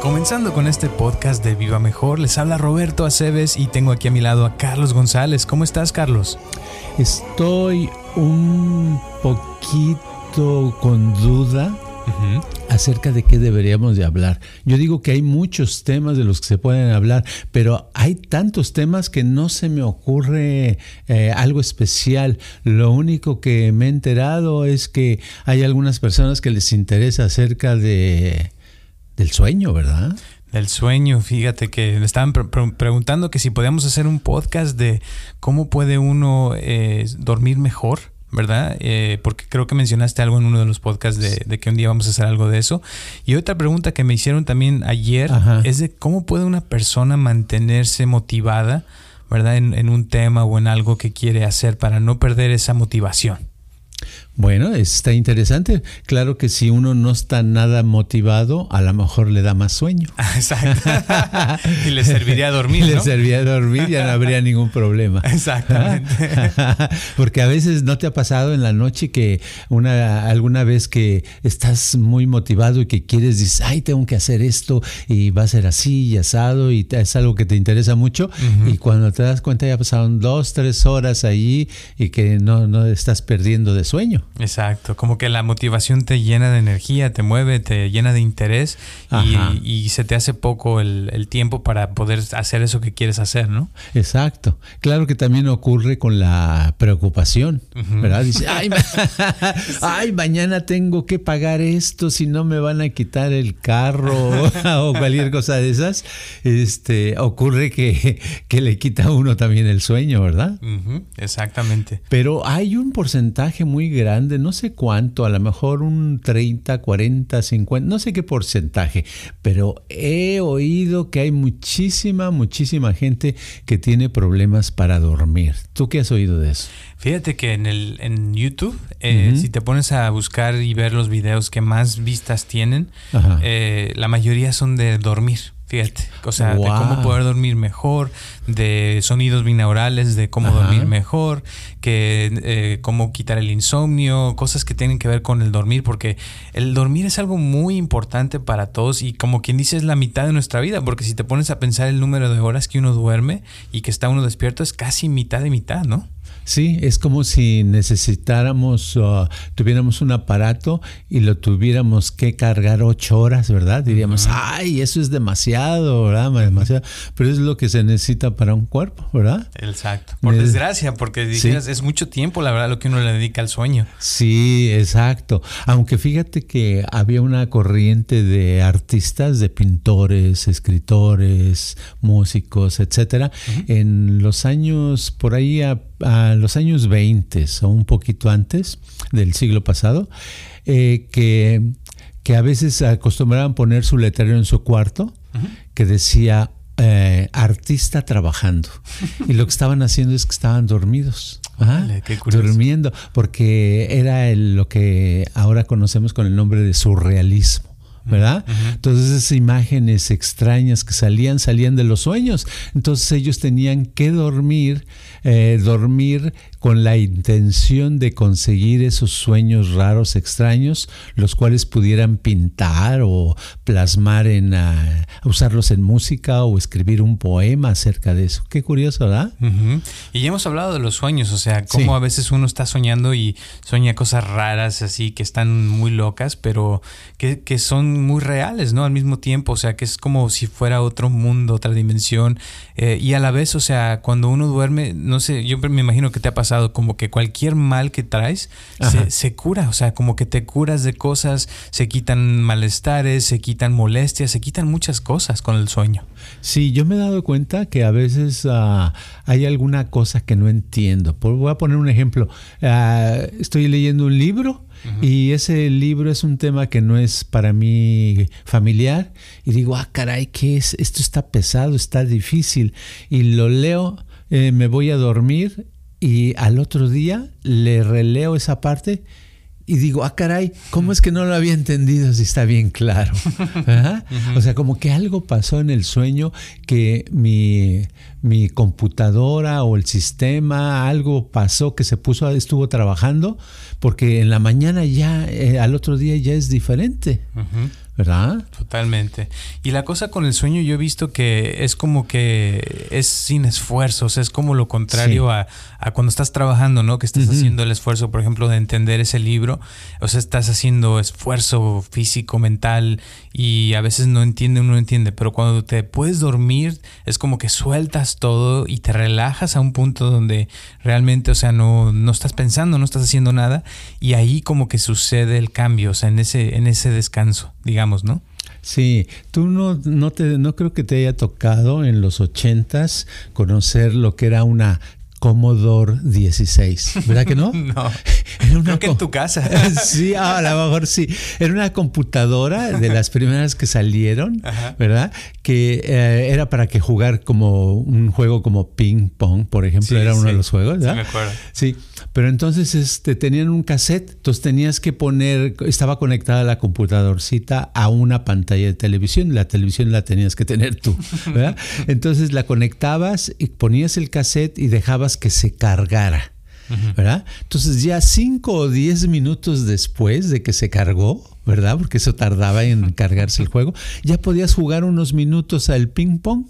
Comenzando con este podcast de Viva Mejor, les habla Roberto Aceves y tengo aquí a mi lado a Carlos González. ¿Cómo estás, Carlos? Estoy un poquito con duda acerca de qué deberíamos de hablar. Yo digo que hay muchos temas de los que se pueden hablar, pero hay tantos temas que no se me ocurre eh, algo especial. Lo único que me he enterado es que hay algunas personas que les interesa acerca de del sueño, ¿verdad? Del sueño, fíjate que me estaban preguntando que si podíamos hacer un podcast de cómo puede uno eh, dormir mejor. ¿Verdad? Eh, porque creo que mencionaste algo en uno de los podcasts de, que un día vamos a hacer algo de eso. Y otra pregunta que me hicieron también ayer es de cómo puede una persona mantenerse motivada, ¿verdad? en un tema o en algo que quiere hacer para no perder esa motivación. Bueno, está interesante. Claro que si uno no está nada motivado, a lo mejor le da más sueño. Exacto. y le serviría dormir. Le serviría dormir, ya no habría ningún problema. Exactamente. Porque a veces no te ha pasado en la noche que una alguna vez que estás muy motivado y que quieres, dices, ay, tengo que hacer esto y va a ser así y asado y es algo que te interesa mucho. Y cuando te das cuenta ya pasaron dos, tres horas allí y que no, no estás perdiendo de sueño. Exacto, como que la motivación te llena de energía, te mueve, te llena de interés y, se te hace poco el, tiempo para poder hacer eso que quieres hacer, ¿no? Exacto. Claro que también ocurre con la preocupación, ¿verdad? Dice, ay, mañana tengo que pagar esto, si no me van a quitar el carro o cualquier cosa de esas. Este, ocurre que, que le quita a uno también el sueño, ¿verdad? Exactamente. Pero hay un porcentaje muy grande no sé cuánto, a lo mejor un 30, 40, 50, no sé qué porcentaje, pero he oído que hay muchísima, muchísima gente que tiene problemas para dormir. ¿Tú qué has oído de eso? Fíjate que en, el, en YouTube, eh, si te pones a buscar y ver los videos que más vistas tienen, eh, la mayoría son de dormir. Fíjate, o sea, de cómo poder dormir mejor, de sonidos binaurales, de cómo dormir mejor, que eh, cómo quitar el insomnio, cosas que tienen que ver con el dormir, porque el dormir es algo muy importante para todos y como quien dice es la mitad de nuestra vida, porque si te pones a pensar el número de horas que uno duerme y que está uno despierto es casi mitad de mitad, ¿no? Sí, es como si necesitáramos, uh, tuviéramos un aparato y lo tuviéramos que cargar ocho horas, ¿verdad? Diríamos, ay, eso es demasiado, ¿verdad? Demasiado. Pero es lo que se necesita para un cuerpo, ¿verdad? Exacto. Por desgracia, porque dijeras, es mucho tiempo, la verdad, lo que uno le dedica al sueño. Sí, exacto. Aunque fíjate que había una corriente de artistas, de pintores, escritores, músicos, etcétera, en los años por ahí a a los años 20 o un poquito antes del siglo pasado, eh, que, que, a veces acostumbraban poner su letrero en su cuarto que decía eh, artista trabajando. y lo que estaban haciendo es que estaban dormidos. durmiendo, porque era lo que ahora conocemos con el nombre de surrealismo. ¿Verdad? Entonces esas imágenes extrañas que salían, salían de los sueños. Entonces ellos tenían que dormir, eh, dormir con la intención de conseguir esos sueños raros, extraños, los cuales pudieran pintar o plasmar en, ah, usarlos en música o escribir un poema acerca de eso. Qué curioso, ¿verdad? Y ya hemos hablado de los sueños, o sea, cómo a veces uno está soñando y sueña cosas raras así que están muy locas, pero que, que son muy reales, ¿no? Al mismo tiempo, o sea, que es como si fuera otro mundo, otra dimensión. Eh, y a la vez, o sea, cuando uno duerme, no sé, yo me imagino que te ha pasado como que cualquier mal que traes se, cura, o sea, como que te curas de cosas, se quitan malestares, se quitan molestias, se quitan muchas cosas con el sueño. Sí, yo me he dado cuenta que a veces ah, hay alguna cosa que no entiendo. voy a poner un ejemplo. Ah, estoy leyendo un libro Y ese libro es un tema que no es para mí familiar. Y digo, ah, caray, ¿qué es? Esto está pesado, está difícil. Y lo leo, eh, me voy a dormir y al otro día le releo esa parte y digo, ah, caray, ¿cómo es que no lo había entendido si está bien claro? O sea, como que algo pasó en el sueño que mi, mi computadora o el sistema, algo pasó que se puso, estuvo trabajando, porque en la mañana ya, eh, al otro día ya es diferente. ¿Verdad? Totalmente. Y la cosa con el sueño yo he visto que es como que es sin esfuerzos, es como lo contrario a, cuando estás trabajando, ¿no? Que estás haciendo el esfuerzo, por ejemplo, de entender ese libro, o sea, estás haciendo esfuerzo físico, mental y a veces no entiende, uno no entiende, pero cuando te puedes dormir es como que sueltas todo y te relajas a un punto donde realmente, o sea, no, no estás pensando, no estás haciendo nada y ahí como que sucede el cambio, o sea, en ese, en ese descanso, digamos. ¿No? Sí, tú no, no, te, no creo que te haya tocado en los ochentas conocer lo que era una Commodore 16, ¿verdad que no? no. Creo que en tu casa. sí, a lo mejor sí. Era una computadora de las primeras que salieron, ¿verdad? Que eh, era para que jugar como un juego como ping pong, por ejemplo, era uno de los juegos, ¿verdad? Sí, me acuerdo. Sí, pero entonces este, tenían un cassette, entonces tenías que poner, estaba conectada la computadorcita a una pantalla de televisión, la televisión la tenías que tener tú, ¿verdad? Entonces la conectabas y ponías el cassette y dejabas que se cargara. ¿Verdad? Entonces ya cinco o diez minutos después de que se cargó, ¿verdad? Porque eso tardaba en cargarse el juego, ya podías jugar unos minutos al ping pong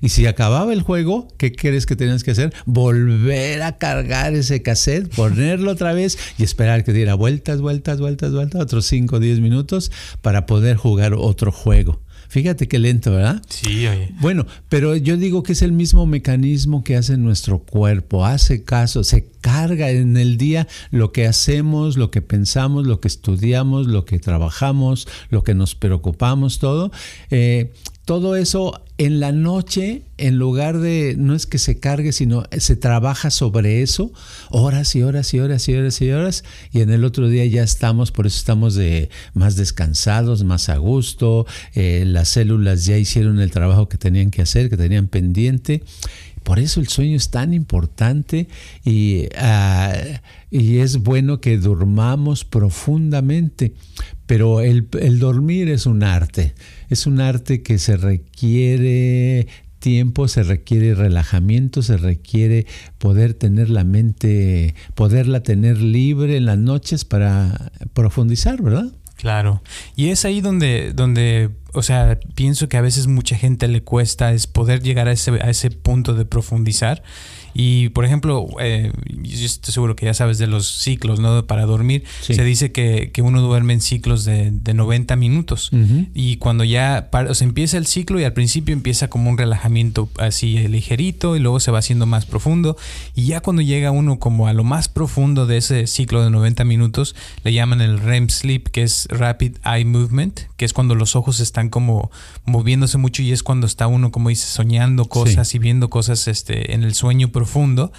y si acababa el juego, ¿qué crees que tenías que hacer? Volver a cargar ese cassette, ponerlo otra vez y esperar que diera vueltas, vueltas, vueltas, vueltas, otros cinco o diez minutos para poder jugar otro juego. Fíjate qué lento, ¿verdad? Sí, oye. Bueno, pero yo digo que es el mismo mecanismo que hace nuestro cuerpo. Hace caso, se carga en el día lo que hacemos, lo que pensamos, lo que estudiamos, lo que trabajamos, lo que nos preocupamos, todo. Eh, todo eso en la noche, en lugar de, no es que se cargue, sino se trabaja sobre eso horas y horas y horas y horas y horas, y en el otro día ya estamos, por eso estamos de, más descansados, más a gusto, eh, las células ya hicieron el trabajo que tenían que hacer, que tenían pendiente. Por eso el sueño es tan importante y, ah, y es bueno que durmamos profundamente. Pero el, dormir es un arte, es un arte que se requiere tiempo, se requiere relajamiento, se requiere poder tener la mente, poderla tener libre en las noches para profundizar, ¿verdad? Claro. Y es ahí donde, donde, o sea, pienso que a veces mucha gente le cuesta es poder llegar a ese, a ese punto de profundizar y por ejemplo, eh, yo estoy seguro que ya sabes de los ciclos, ¿no? Para dormir, se dice que, uno duerme en ciclos de, de 90 minutos. Y cuando ya o sea, empieza el ciclo y al principio empieza como un relajamiento así ligerito y luego se va haciendo más profundo. Y ya cuando llega uno como a lo más profundo de ese ciclo de 90 minutos, le llaman el REM sleep, que es Rapid Eye Movement, que es cuando los ojos están como moviéndose mucho y es cuando está uno, como dice, soñando cosas y viendo cosas este, en el sueño profundo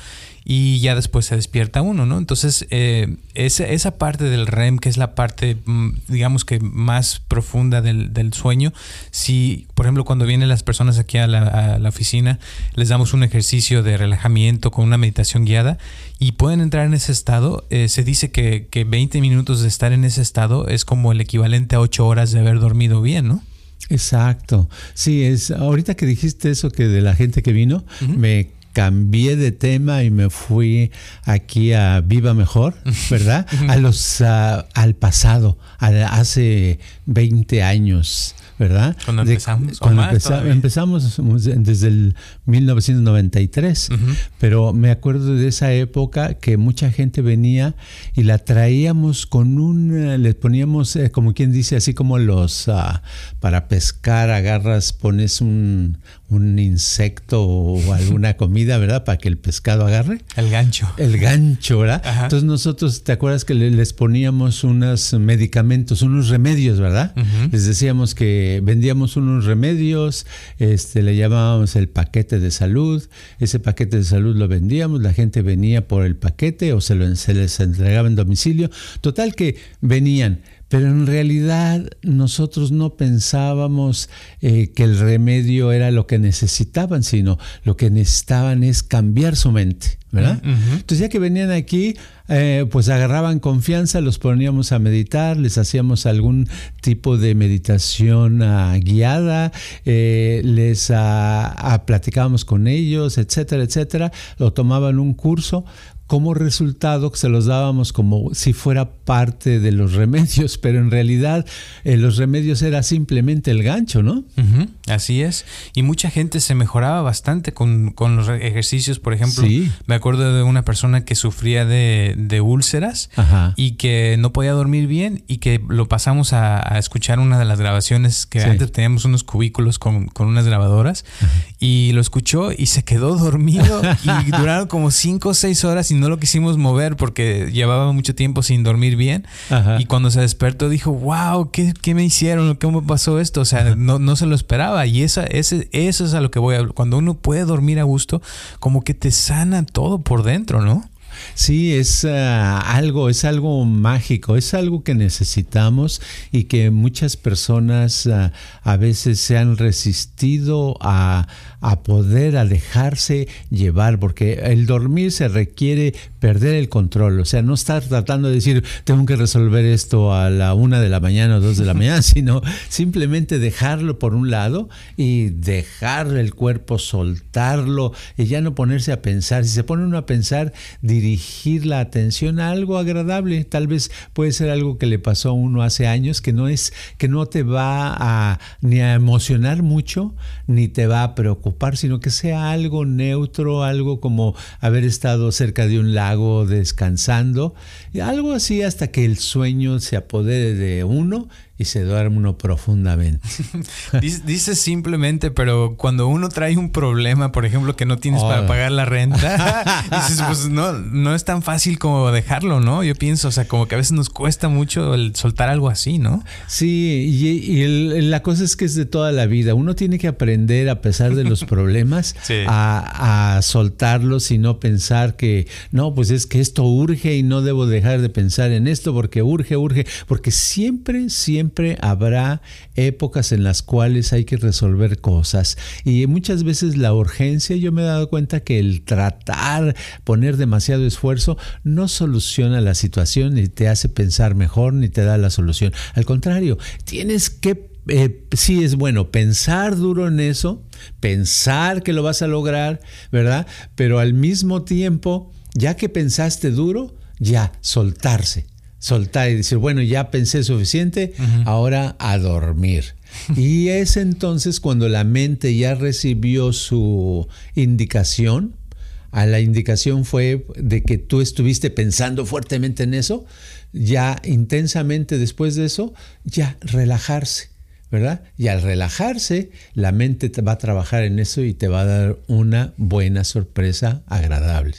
y ya después se despierta uno, ¿no? Entonces, eh, esa, esa, parte del REM, que es la parte, mm, digamos que más profunda del, sueño, si, por ejemplo, cuando vienen las personas aquí a la, oficina, les damos un ejercicio de relajamiento con una meditación guiada y pueden entrar en ese estado, eh, se dice que, que 20 minutos de estar en ese estado es como el equivalente a 8 horas de haber dormido bien, ¿no? Exacto. Sí, es ahorita que dijiste eso que de la gente que vino, me cambié de tema y me fui aquí a Viva Mejor, ¿verdad? A los al pasado, hace 20 años. ¿Verdad? Cuando empezamos. cuando empezamos desde el 1993, pero me acuerdo de esa época que mucha gente venía y la traíamos con un, le poníamos, eh, como quien dice, así como los, uh, para pescar, agarras, pones un, un insecto o alguna comida, ¿verdad? Para que el pescado agarre. El gancho. El gancho, ¿verdad? Entonces nosotros, ¿te acuerdas que les poníamos unos medicamentos, unos remedios, ¿verdad? Les decíamos que vendíamos unos remedios, este, le llamábamos el paquete de salud, ese paquete de salud lo vendíamos, la gente venía por el paquete o se, lo, se les entregaba en domicilio, total que venían, pero en realidad nosotros no pensábamos eh, que el remedio era lo que necesitaban, sino lo que necesitaban es cambiar su mente, ¿verdad? Entonces ya que venían aquí, eh, pues agarraban confianza, los poníamos a meditar, les hacíamos algún tipo de meditación ah, guiada, eh, les uh, platicábamos con ellos, etcétera, etcétera, lo tomaban un curso como resultado se los dábamos como si fuera parte de los remedios, pero en realidad eh, los remedios era simplemente el gancho, ¿no? Así es. Y mucha gente se mejoraba bastante con, los ejercicios. Por ejemplo, me acuerdo de una persona que sufría de, úlceras y que no podía dormir bien y que lo pasamos a, escuchar una de las grabaciones que antes teníamos unos cubículos con, unas grabadoras y lo escuchó y se quedó dormido y duraron como cinco o seis horas y no lo quisimos mover porque llevaba mucho tiempo sin dormir bien. Y cuando se despertó dijo, wow, ¿qué, qué me hicieron? ¿Cómo pasó esto? O sea, no, no, se lo esperaba. Y esa, ese, eso es a lo que voy a... Cuando uno puede dormir a gusto, como que te sana todo por dentro, ¿no? Sí, es ah, algo, es algo mágico, es algo que necesitamos y que muchas personas ah, a veces se han resistido a, a poder, a dejarse llevar, porque el dormir se requiere perder el control, o sea, no estar tratando de decir, tengo que resolver esto a la una de la mañana o dos de la mañana, sino simplemente dejarlo por un lado y dejar el cuerpo, soltarlo y ya no ponerse a pensar. Si se pone uno a pensar, dirigir la atención a algo agradable, tal vez puede ser algo que le pasó a uno hace años, que no es, que no te va a ni a emocionar mucho, ni te va a preocupar sino que sea algo neutro, algo como haber estado cerca de un lago descansando, algo así hasta que el sueño se apodere de uno y se duerme uno profundamente. Dice simplemente, pero cuando uno trae un problema, por ejemplo, que no tienes para pagar la renta, dices, pues no, no es tan fácil como dejarlo, ¿no? Yo pienso, o sea, como que a veces nos cuesta mucho el soltar algo así, ¿no? Sí, y, la cosa es que es de toda la vida. Uno tiene que aprender, a pesar de los problemas, a, a soltarlos y no pensar que, no, pues es que esto urge y no debo dejar de pensar en esto porque urge, urge, porque siempre, siempre siempre habrá épocas en las cuales hay que resolver cosas y muchas veces la urgencia, yo me he dado cuenta que el tratar, poner demasiado esfuerzo no soluciona la situación ni te hace pensar mejor ni te da la solución. Al contrario, tienes que eh, sí es bueno pensar duro en eso, pensar que lo vas a lograr, ¿verdad? Pero al mismo tiempo, ya que pensaste duro, ya soltarse soltar y decir, bueno, ya pensé suficiente, ahora a dormir. Y es entonces cuando la mente ya recibió su indicación, a la indicación fue de que tú estuviste pensando fuertemente en eso, ya intensamente después de eso, ya relajarse. ¿verdad? Y al relajarse, la mente te va a trabajar en eso y te va a dar una buena sorpresa agradable.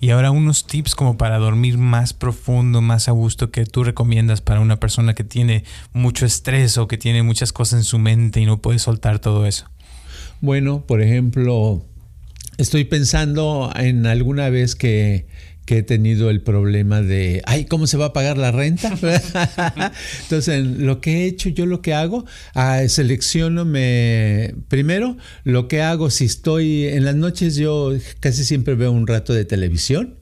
Y ahora unos tips como para dormir más profundo, más a gusto que tú recomiendas para una persona que tiene mucho estrés o que tiene muchas cosas en su mente y no puede soltar todo eso. Bueno, por ejemplo, estoy pensando en alguna vez que que he tenido el problema de, ay, ¿cómo se va a pagar la renta? Entonces, lo que he hecho, yo lo que hago, ah, selecciono, me, primero, lo que hago, si estoy en las noches, yo casi siempre veo un rato de televisión.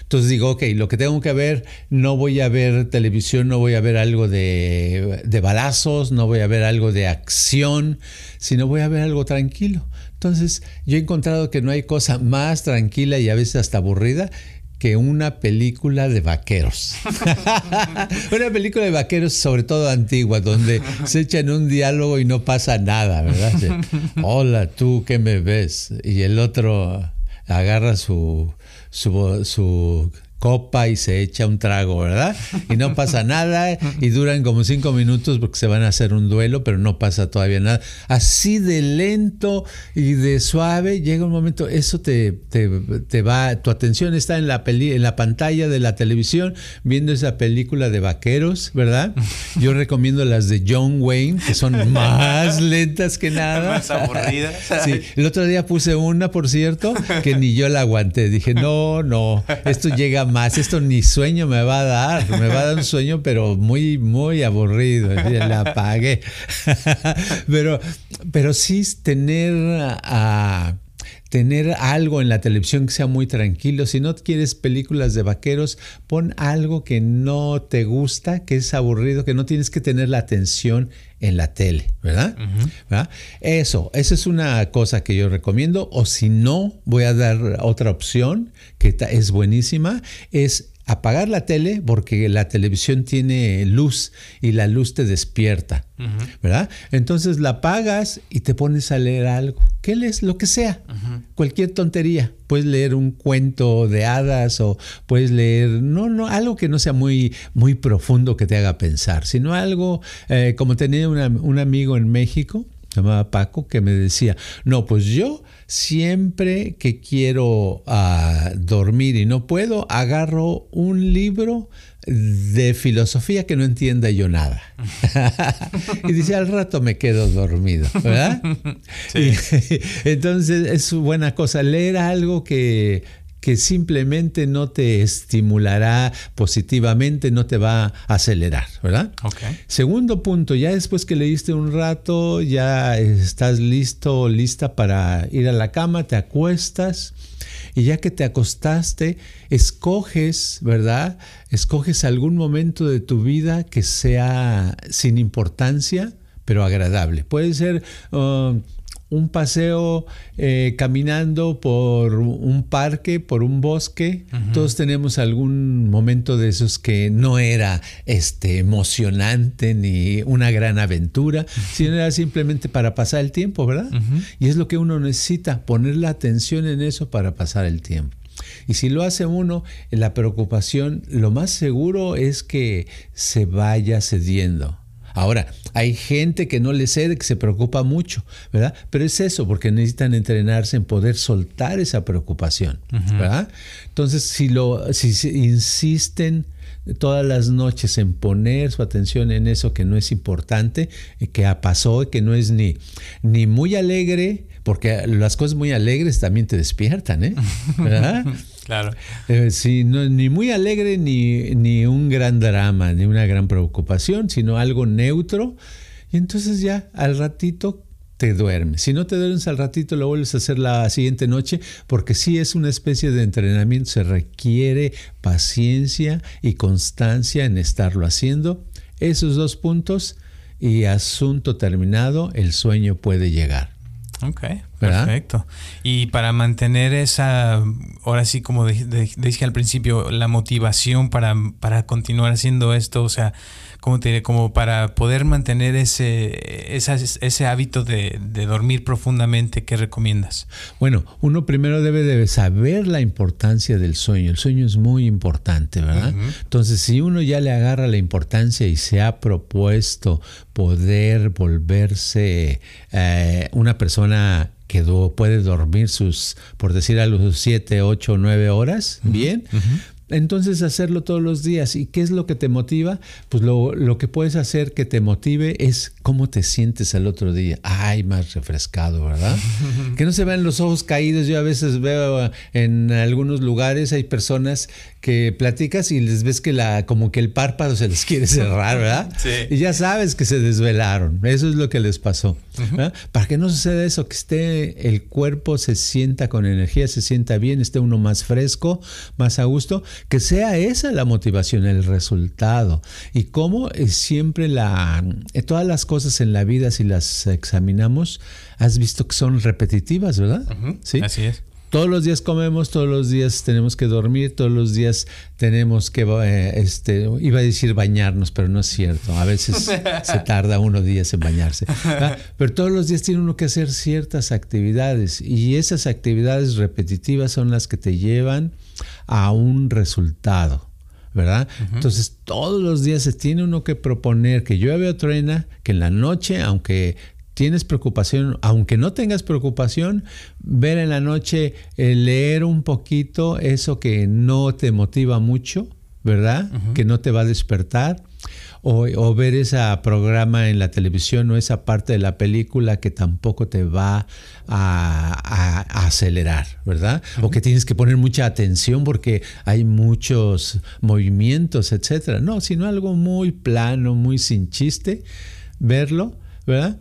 Entonces digo, ok, lo que tengo que ver, no voy a ver televisión, no voy a ver algo de, de balazos, no voy a ver algo de acción, sino voy a ver algo tranquilo. Entonces, yo he encontrado que no hay cosa más tranquila y a veces hasta aburrida que una película de vaqueros. una película de vaqueros, sobre todo antigua, donde se echan un diálogo y no pasa nada, ¿verdad? Hola, tú que me ves. Y el otro agarra su, su, su copa y se echa un trago, ¿verdad? Y no pasa nada y duran como cinco minutos porque se van a hacer un duelo, pero no pasa todavía nada. Así de lento y de suave llega un momento, eso te, te, va, tu atención está en la, peli, en la pantalla de la televisión viendo esa película de vaqueros, ¿verdad? Yo recomiendo las de John Wayne, que son más lentas que nada. Más aburridas. Sí, el otro día puse una, por cierto, que ni yo la aguanté. Dije, no, no, esto llega más, esto ni sueño me va a dar, me va a dar un sueño, pero muy, muy aburrido, la apagué. pero, pero sí tener a... tener algo en la televisión que sea muy tranquilo. Si no quieres películas de vaqueros, pon algo que no te gusta, que es aburrido, que no tienes que tener la atención en la tele, ¿verdad? Eso, esa es una cosa que yo recomiendo. O si no, voy a dar otra opción que es buenísima, es apagar la tele porque la televisión tiene luz y la luz te despierta, ¿verdad? Entonces la apagas y te pones a leer algo. ¿Qué lees? Lo que sea, cualquier tontería. Puedes leer un cuento de hadas o puedes leer, no, no, algo que no sea muy, muy profundo que te haga pensar, sino algo, eh, como tenía un amigo en México, llamaba Paco, que me decía, no, pues yo siempre que quiero ah, dormir y no puedo, agarro un libro de filosofía que no entienda yo nada. y dice, al rato me quedo dormido, ¿verdad? entonces es buena cosa leer algo que que simplemente no te estimulará positivamente, no te va a acelerar, ¿verdad? Segundo punto, ya después que leíste un rato, ya estás listo, lista para ir a la cama, te acuestas y ya que te acostaste, escoges, ¿verdad? Escoges algún momento de tu vida que sea sin importancia, pero agradable. Puede ser... Uh, un paseo eh, caminando por un parque, por un bosque. Todos tenemos algún momento de esos que no era este, emocionante ni una gran aventura, sino era simplemente para pasar el tiempo, ¿verdad? Y es lo que uno necesita, poner la atención en eso para pasar el tiempo. Y si lo hace uno, la preocupación, lo más seguro es que se vaya cediendo. Ahora, hay gente que no le cede, que se preocupa mucho, ¿verdad? Pero es eso, porque necesitan entrenarse en poder soltar esa preocupación, ¿verdad? Entonces, si, lo, si insisten todas las noches en poner su atención en eso que no es importante, eh, que pasó y que no es ni, ni muy alegre, porque las cosas muy alegres también te despiertan, ¿eh? ¿verdad? Claro. Eh, sí, no, ni muy alegre, ni, ni un gran drama, ni una gran preocupación, sino algo neutro. Y entonces ya al ratito te duermes. Si no te duermes al ratito, lo vuelves a hacer la siguiente noche, porque sí es una especie de entrenamiento, se requiere paciencia y constancia en estarlo haciendo. Esos dos puntos y asunto terminado, el sueño puede llegar. Ok, perfecto. Y para mantener esa, ahora sí, como dije al principio, la motivación para, para continuar haciendo esto, o sea, como te como para poder mantener ese, ese hábito de, dormir profundamente, ¿qué recomiendas? Bueno, uno primero debe de saber la importancia del sueño. El sueño es muy importante, ¿verdad? Entonces, si uno ya le agarra la importancia y se ha propuesto poder volverse eh, una persona que puede dormir sus, por decir algo, sus 7, 8, 9 horas, bien, entonces hacerlo todos los días. ¿Y qué es lo que te motiva? Pues lo, lo, que puedes hacer que te motive es cómo te sientes al otro día. Ay, más refrescado, ¿verdad? que no se vean los ojos caídos. Yo a veces veo en algunos lugares hay personas que platicas y les ves que la, como que el párpado se les quiere cerrar, ¿verdad? Sí. Y ya sabes que se desvelaron. Eso es lo que les pasó. Para que no suceda eso, que esté el cuerpo se sienta con energía, se sienta bien, esté uno más fresco, más a gusto, que sea esa la motivación, el resultado. Y cómo es siempre la, eh, todas las cosas en la vida, si las examinamos, has visto que son repetitivas, ¿verdad? Sí. Así es. Todos los días comemos, todos los días tenemos que dormir, todos los días tenemos que, eh, este, iba a decir bañarnos, pero no es cierto. A veces se tarda unos días en bañarse. Pero todos los días tiene uno que hacer ciertas actividades y esas actividades repetitivas son las que te llevan a un resultado. ¿verdad? Entonces, todos los días se tiene uno que proponer que llueve o truena, que en la noche, aunque tienes preocupación, aunque no tengas preocupación, ver en la noche, eh, leer un poquito eso que no te motiva mucho, ¿verdad? Que no te va a despertar. O, ver ese programa en la televisión o esa parte de la película que tampoco te va a, acelerar, ¿verdad? O que tienes que poner mucha atención porque hay muchos movimientos, etcétera. No, sino algo muy plano, muy sin chiste, verlo, ¿verdad?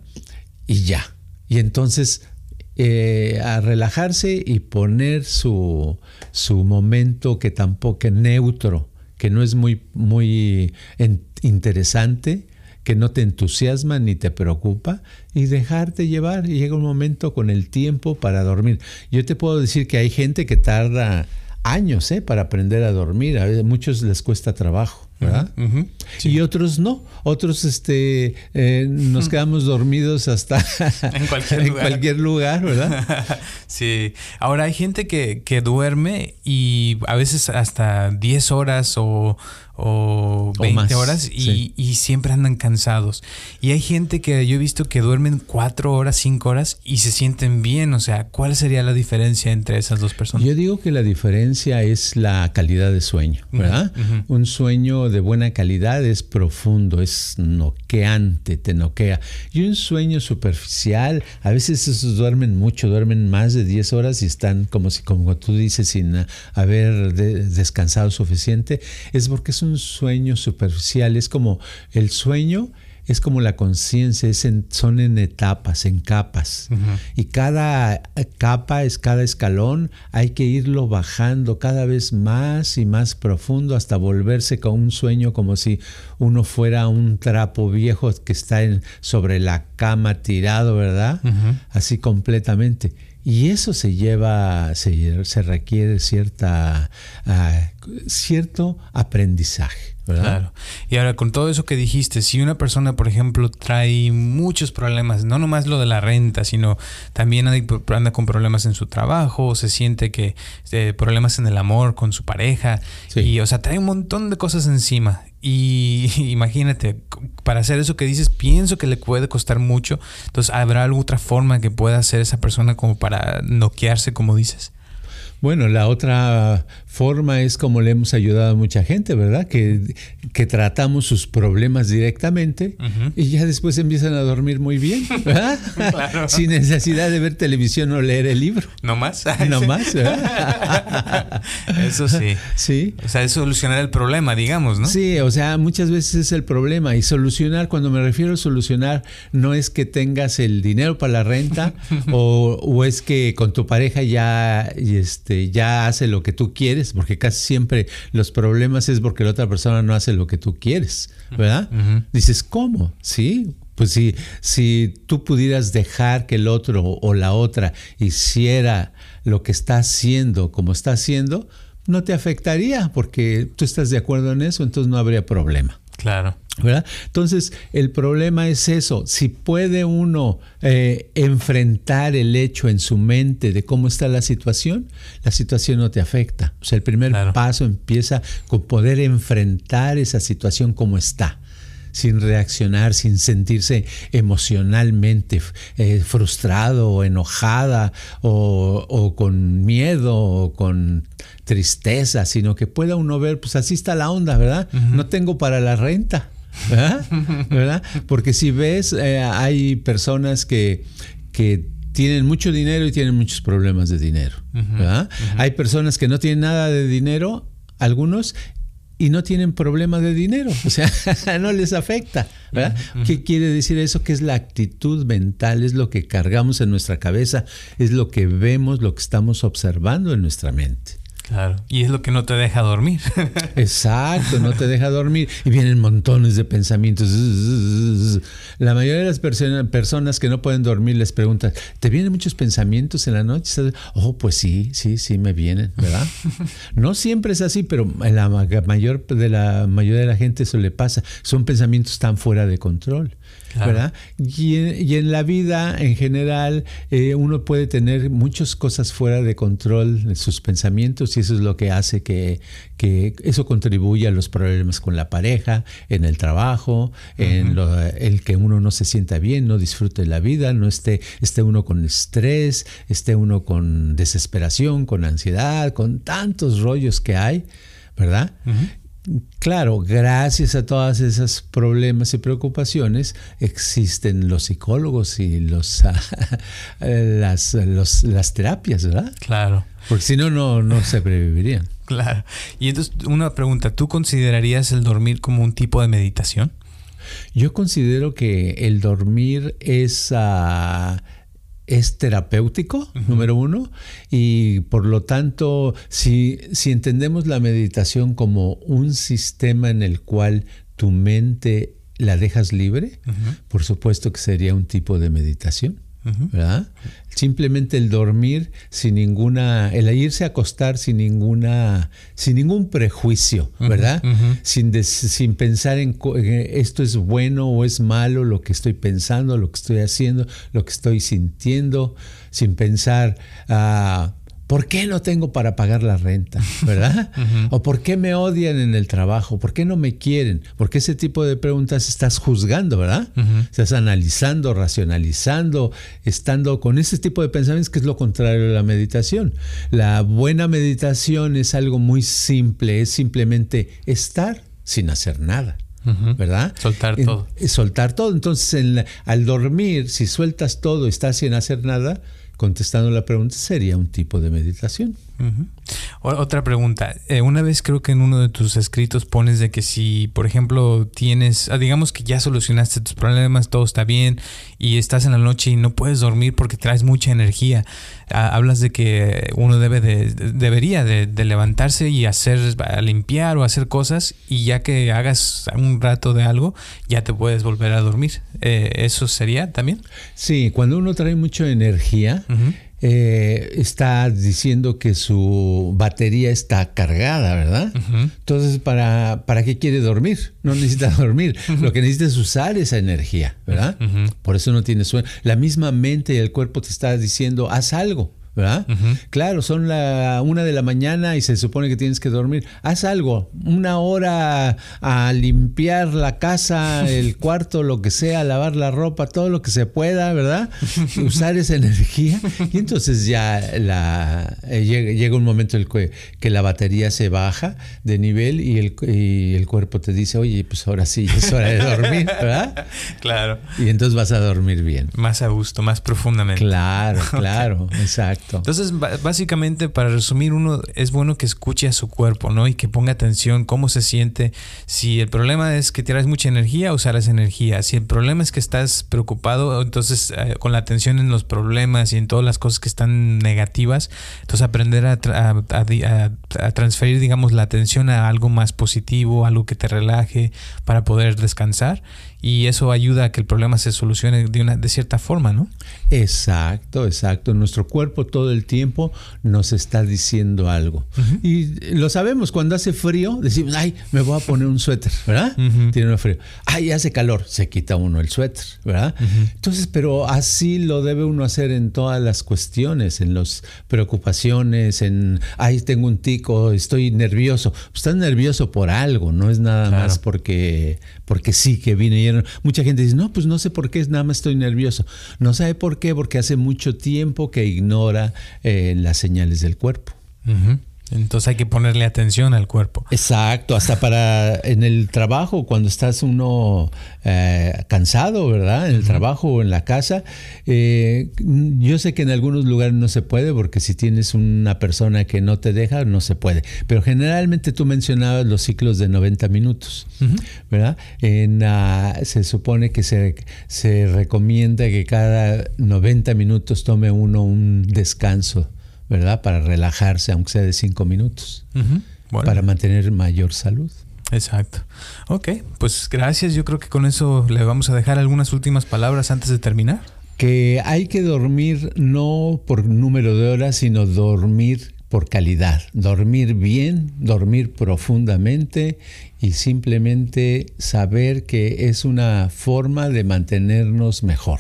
Y ya. Y entonces eh, a relajarse y poner su, su momento que tampoco es neutro, que no es muy, muy interesante, que no te entusiasma ni te preocupa y dejarte llevar. Y llega un momento con el tiempo para dormir. Yo te puedo decir que hay gente que tarda años ¿eh? para aprender a dormir. A muchos les cuesta trabajo. ¿Verdad? Y otros no, otros este, eh, nos quedamos dormidos hasta en, cualquier, lugar. cualquier lugar, ¿verdad? sí, ahora hay gente que, que duerme y a veces hasta 10 horas o, o 20 horas y, y, siempre andan cansados. Y hay gente que yo he visto que duermen 4 horas, 5 horas y se sienten bien. O sea, ¿cuál sería la diferencia entre esas dos personas? Yo digo que la diferencia es la calidad de sueño, ¿verdad? Un sueño de buena calidad es profundo, es noqueante, te noquea. Y un sueño superficial, a veces esos duermen mucho, duermen más de 10 horas y están como si, como tú dices, sin haber descansado suficiente, es porque es un un sueño superficial, es como el sueño es como la conciencia, son en etapas, en capas. Y cada capa es cada escalón, hay que irlo bajando cada vez más y más profundo hasta volverse con un sueño como si uno fuera un trapo viejo que está en, sobre la cama tirado, ¿verdad? Así completamente. Y eso se lleva, se, se requiere cierta, ah, cierto aprendizaje. Claro. Y ahora, con todo eso que dijiste, si una persona, por ejemplo, trae muchos problemas, no nomás lo de la renta, sino también anda con problemas en su trabajo, o se siente que eh, problemas en el amor con su pareja, y, o sea, trae un montón de cosas encima. Y imagínate, para hacer eso que dices, pienso que le puede costar mucho. Entonces, ¿habrá alguna otra forma que pueda hacer esa persona como para noquearse, como dices? Bueno, la otra forma es como le hemos ayudado a mucha gente, ¿verdad? Que, que tratamos sus problemas directamente y ya después empiezan a dormir muy bien, ¿verdad? Sin necesidad de ver televisión o leer el libro. No más. No más, Eso sí. Sí. O sea, es solucionar el problema, digamos, ¿no? Sí, o sea, muchas veces es el problema. Y solucionar, cuando me refiero a solucionar, no es que tengas el dinero para la renta o, o es que con tu pareja ya, este, ya hace lo que tú quieres porque casi siempre los problemas es porque la otra persona no hace lo que tú quieres, ¿verdad? Dices, ¿cómo? Sí, pues si, si tú pudieras dejar que el otro o la otra hiciera lo que está haciendo como está haciendo, no te afectaría porque tú estás de acuerdo en eso, entonces no habría problema. Claro. ¿verdad? Entonces, el problema es eso. Si puede uno eh, enfrentar el hecho en su mente de cómo está la situación, la situación no te afecta. O sea, el primer paso empieza con poder enfrentar esa situación como está sin reaccionar, sin sentirse emocionalmente eh, frustrado o enojada o, con miedo o con tristeza, sino que pueda uno ver, pues así está la onda, ¿verdad? No tengo para la renta. ¿verdad? Porque si ves, eh, hay personas que, que tienen mucho dinero y tienen muchos problemas de dinero. ¿verdad? Hay personas que no tienen nada de dinero, algunos, y no tienen problema de dinero, o sea, no les afecta. ¿verdad? ¿Qué quiere decir eso? Que es la actitud mental, es lo que cargamos en nuestra cabeza, es lo que vemos, lo que estamos observando en nuestra mente. Claro, y es lo que no te deja dormir. Exacto, no te deja dormir. Y vienen montones de pensamientos. La mayoría de las personas que no pueden dormir les preguntan, ¿te vienen muchos pensamientos en la noche? Oh, pues sí, sí, sí me vienen, ¿verdad? No siempre es así, pero la mayor de la mayoría de la gente eso le pasa. Son pensamientos tan fuera de control. ¿Verdad? Y en, la vida en general eh, uno puede tener muchas cosas fuera de control sus pensamientos y eso es lo que hace que, que eso contribuye a los problemas con la pareja, en el trabajo, en el que uno no se sienta bien, no disfrute la vida, no esté, esté uno con estrés, esté uno con desesperación, con ansiedad, con tantos rollos que hay, ¿verdad? Claro, gracias a todos esos problemas y preocupaciones existen los psicólogos y los, las, las terapias, ¿verdad? Claro. Porque si no, no, no sobrevivirían. Claro. Y entonces, una pregunta, ¿tú considerarías el dormir como un tipo de meditación? Yo considero que el dormir es... Uh, es terapéutico, número uno, y por lo tanto, si, si entendemos la meditación como un sistema en el cual tu mente la dejas libre, por supuesto que sería un tipo de meditación. ¿Verdad? Simplemente el dormir sin ninguna, el irse a acostar sin ninguna, sin ningún prejuicio, ¿verdad? sin, sin pensar en esto es bueno o es malo, lo que estoy pensando, lo que estoy haciendo, lo que estoy sintiendo, sin pensar, ah, ¿Por qué no tengo para pagar la renta? ¿Verdad? ¿O por qué me odian en el trabajo? ¿Por qué no me quieren? Porque ese tipo de preguntas estás juzgando, ¿verdad? Estás analizando, racionalizando, estando con ese tipo de pensamientos que es lo contrario de la meditación. La buena meditación es algo muy simple, es simplemente estar sin hacer nada. ¿verdad? Soltar todo. soltar todo. Entonces, al dormir, si sueltas todo y estás sin hacer nada, contestando la pregunta, sería un tipo de meditación. Otra pregunta. Eh, una vez creo que en uno de tus escritos pones de que si, por ejemplo, tienes, ah, digamos que ya solucionaste tus problemas, todo está bien y estás en la noche y no puedes dormir porque traes mucha energía. Ah, hablas de que uno debe de, debería de, levantarse y hacer, limpiar o hacer cosas y ya que hagas un rato de algo, ya te puedes volver a dormir. Eh, ¿Eso sería también? Sí, cuando uno trae mucha energía, eh, está diciendo que su batería está cargada, ¿verdad? Entonces, ¿para, ¿para qué quiere dormir? No necesita dormir. Lo que necesita es usar esa energía, ¿verdad? Por eso no tiene sueño. La misma mente y el cuerpo te está diciendo, haz algo. ¿Verdad? Claro, son la una de la mañana y se supone que tienes que dormir. Haz algo, una hora a limpiar la casa, el cuarto, lo que sea, lavar la ropa, todo lo que se pueda, ¿verdad? Usar esa energía y entonces ya la, eh, llega, un momento el que, que, la batería se baja de nivel y el, y el cuerpo te dice, oye, pues ahora sí, es hora de dormir, ¿verdad? Claro. Y entonces vas a dormir bien. Más a gusto, más profundamente. Claro, claro, exacto. Entonces, básicamente, para resumir, uno es bueno que escuche a su cuerpo, ¿no? Y que ponga atención cómo se siente. Si el problema es que tienes mucha energía, usar esa energía. Si el problema es que estás preocupado, entonces eh, con la atención en los problemas y en todas las cosas que están negativas, entonces aprender a, a transferir, digamos, la atención a algo más positivo, algo que te relaje para poder descansar y eso ayuda a que el problema se solucione de, una, de cierta forma, ¿no? Exacto, exacto. Nuestro cuerpo todo el tiempo nos está diciendo algo. Y lo sabemos, cuando hace frío, decimos, ay, me voy a poner un suéter, ¿verdad? Tiene un frío. Ay, hace calor, se quita uno el suéter, ¿verdad? Entonces, pero así lo debe uno hacer en todas las cuestiones, en las preocupaciones, en, ay, tengo un tico, estoy nervioso. Pues estás nervioso por algo, no es nada más porque, porque sí que vine mucha gente dice, no, pues no sé por qué, nada más estoy nervioso. No sabe por qué, porque hace mucho tiempo que ignora eh, las señales del cuerpo. Entonces hay que ponerle atención al cuerpo. Exacto, hasta para en el trabajo, cuando estás uno eh, cansado, ¿verdad? En el trabajo o en la casa. Eh, yo sé que en algunos lugares no se puede, porque si tienes una persona que no te deja, no se puede. Pero generalmente tú mencionabas los ciclos de 90 minutos, ¿verdad? En, se supone que se, se recomienda que cada 90 minutos tome uno un descanso ¿verdad? Para relajarse, aunque sea de cinco minutos, para mantener mayor salud. Exacto. Ok, pues gracias. Yo creo que con eso le vamos a dejar algunas últimas palabras antes de terminar. Que hay que dormir no por número de horas, sino dormir por calidad. Dormir bien, dormir profundamente y simplemente saber que es una forma de mantenernos mejor.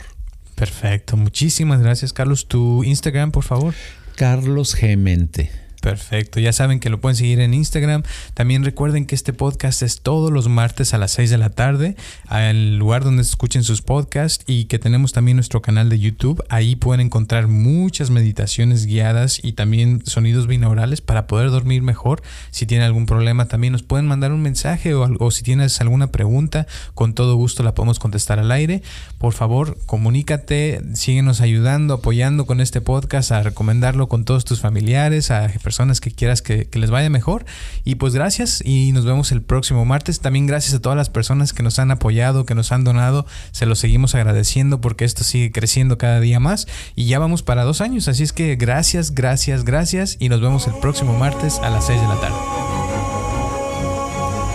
Perfecto. Muchísimas gracias, Carlos. Tu Instagram, por favor. Carlos Gemente. Perfecto, ya saben que lo pueden seguir en Instagram. También recuerden que este podcast es todos los martes a las 6 de la tarde, al lugar donde escuchen sus podcasts y que tenemos también nuestro canal de YouTube. Ahí pueden encontrar muchas meditaciones guiadas y también sonidos binaurales para poder dormir mejor. Si tienen algún problema, también nos pueden mandar un mensaje o, o si tienes alguna pregunta, con todo gusto la podemos contestar al aire. Por favor, comunícate, síguenos ayudando, apoyando con este podcast, a recomendarlo con todos tus familiares, a personas que quieras que, les vaya mejor. Y pues gracias y nos vemos el próximo martes. También gracias a todas las personas que nos han apoyado, que nos han donado. Se los seguimos agradeciendo porque esto sigue creciendo cada día más. Y ya vamos para dos años. Así es que gracias, gracias, gracias. Y nos vemos el próximo martes a las 6 de la tarde.